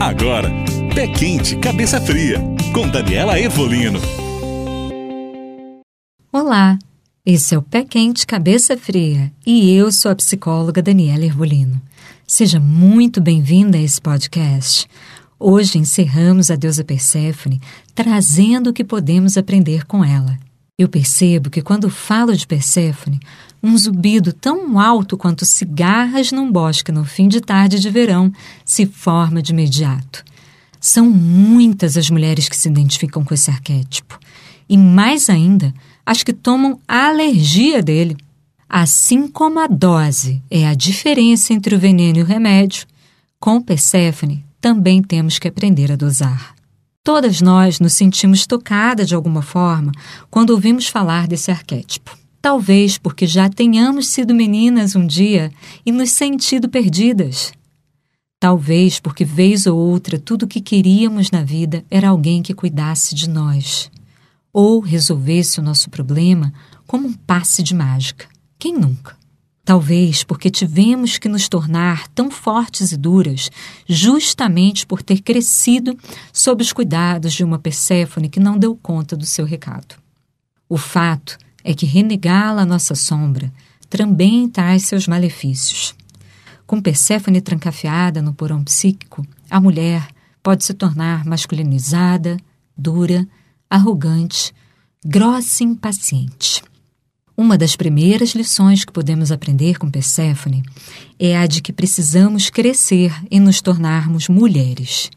Agora, Pé Quente, Cabeça Fria, com Daniela Evolino. Olá, esse é o Pé Quente, Cabeça Fria e eu sou a psicóloga Daniela Ervolino. Seja muito bem-vinda a esse podcast. Hoje encerramos a deusa Perséfone trazendo o que podemos aprender com ela. Eu percebo que quando falo de Perséfone, um zumbido tão alto quanto cigarras num bosque no fim de tarde de verão se forma de imediato. São muitas as mulheres que se identificam com esse arquétipo, e mais ainda, as que tomam alergia dele. Assim como a dose é a diferença entre o veneno e o remédio, com Perséfone também temos que aprender a dosar. Todas nós nos sentimos tocadas de alguma forma quando ouvimos falar desse arquétipo. Talvez porque já tenhamos sido meninas um dia e nos sentido perdidas. Talvez porque, vez ou outra, tudo o que queríamos na vida era alguém que cuidasse de nós ou resolvesse o nosso problema como um passe de mágica. Quem nunca? Talvez porque tivemos que nos tornar tão fortes e duras justamente por ter crescido sob os cuidados de uma Perséfone que não deu conta do seu recado. O fato é que renegá-la nossa sombra também traz seus malefícios. Com Perséfone trancafiada no porão psíquico, a mulher pode se tornar masculinizada, dura, arrogante, grossa e impaciente. Uma das primeiras lições que podemos aprender com Perséfone é a de que precisamos crescer e nos tornarmos mulheres,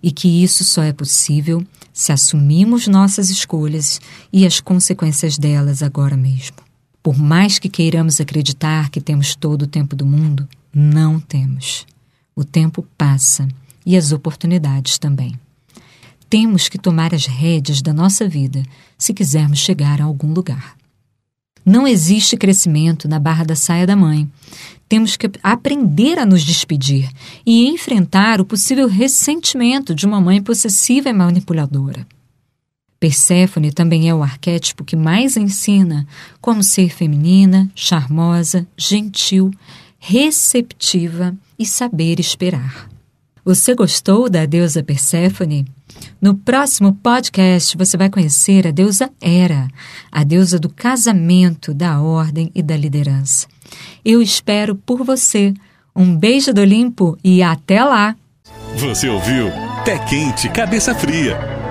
e que isso só é possível se assumimos nossas escolhas e as consequências delas agora mesmo. Por mais que queiramos acreditar que temos todo o tempo do mundo, não temos. O tempo passa e as oportunidades também. Temos que tomar as rédeas da nossa vida se quisermos chegar a algum lugar. Não existe crescimento na barra da saia da mãe. Temos que aprender a nos despedir e enfrentar o possível ressentimento de uma mãe possessiva e manipuladora. Perséfone também é o arquétipo que mais ensina como ser feminina, charmosa, gentil, receptiva e saber esperar. Você gostou da deusa Perséfone? No próximo podcast você vai conhecer a deusa Hera, a deusa do casamento, da ordem e da liderança. Eu espero por você. Um beijo do Olimpo e até lá! Você ouviu Pé Quente, Cabeça Fria